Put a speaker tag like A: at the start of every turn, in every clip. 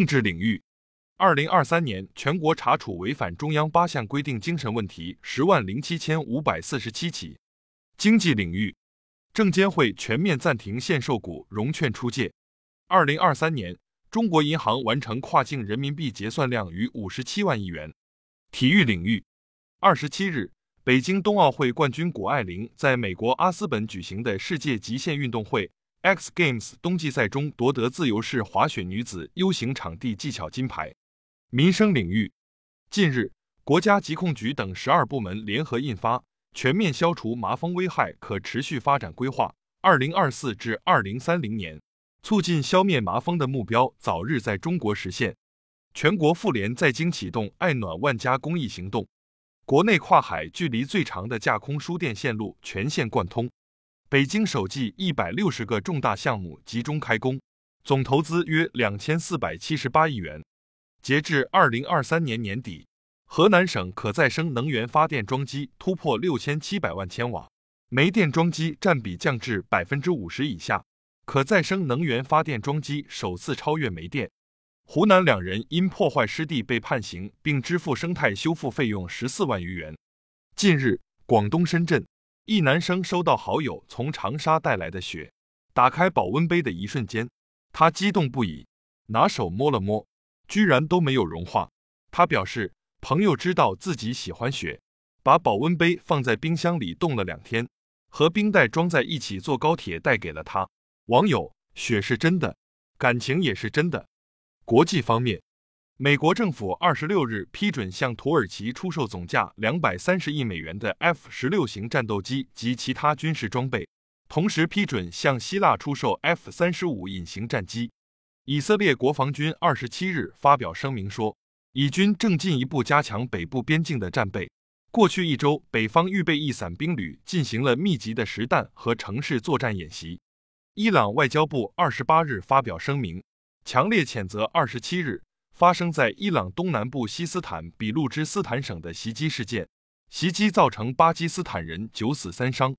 A: 政治领域，二零二三年全国查处违反中央八项规定精神问题十万零七千五百四十七起。经济领域，证监会全面暂停限售股融券出借。二零二三年，中国银行完成跨境人民币结算量逾五十七万亿元。体育领域，二十七日，北京冬奥会冠军谷爱凌在美国阿斯本举行的世界极限运动会。X Games 冬季赛中夺得自由式滑雪女子 U 型场地技巧金牌。民生领域，近日，国家疾控局等十二部门联合印发《全面消除麻风危害可持续发展规划（二零二四至二零三零年）》，促进消灭麻风的目标早日在中国实现。全国妇联在京启动“爱暖万家”公益行动，国内跨海距离最长的架空输电线路全线贯通。北京首季一百六十个重大项目集中开工，总投资约两千四百七十八亿元。截至二零二三年年底，河南省可再生能源发电装机突破六千七百万千瓦，煤电装机占比降至百分之五十以下，可再生能源发电装机首次超越煤电。湖南两人因破坏湿地被判刑，并支付生态修复费用十四万余元。近日，广东深圳。一男生收到好友从长沙带来的雪，打开保温杯的一瞬间，他激动不已，拿手摸了摸，居然都没有融化。他表示，朋友知道自己喜欢雪，把保温杯放在冰箱里冻了两天，和冰袋装在一起坐高铁带给了他。网友：雪是真的，感情也是真的。国际方面。美国政府二十六日批准向土耳其出售总价两百三十亿美元的 F 十六型战斗机及其他军事装备，同时批准向希腊出售 F 三十五隐形战机。以色列国防军二十七日发表声明说，以军正进一步加强北部边境的战备。过去一周，北方预备役伞兵旅进行了密集的实弹和城市作战演习。伊朗外交部二十八日发表声明，强烈谴责二十七日。发生在伊朗东南部西斯坦比路支斯坦省的袭击事件，袭击造成巴基斯坦人九死三伤。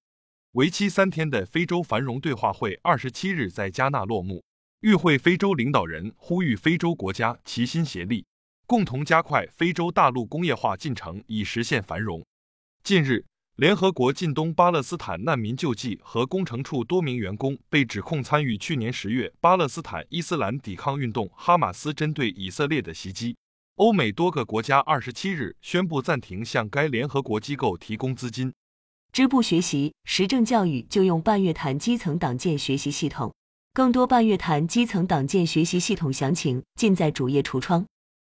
A: 为期三天的非洲繁荣对话会二十七日在加纳落幕，与会非洲领导人呼吁非洲国家齐心协力，共同加快非洲大陆工业化进程，以实现繁荣。近日。联合国近东巴勒斯坦难民救济和工程处多名员工被指控参与去年十月巴勒斯坦伊斯兰抵抗运动哈马斯针对以色列的袭击。欧美多个国家二十七日宣布暂停向该联合国机构提供资金。
B: 支部学习时政教育就用半月谈基层党建学习系统，更多半月谈基层党建学习系统详情尽在主页橱窗。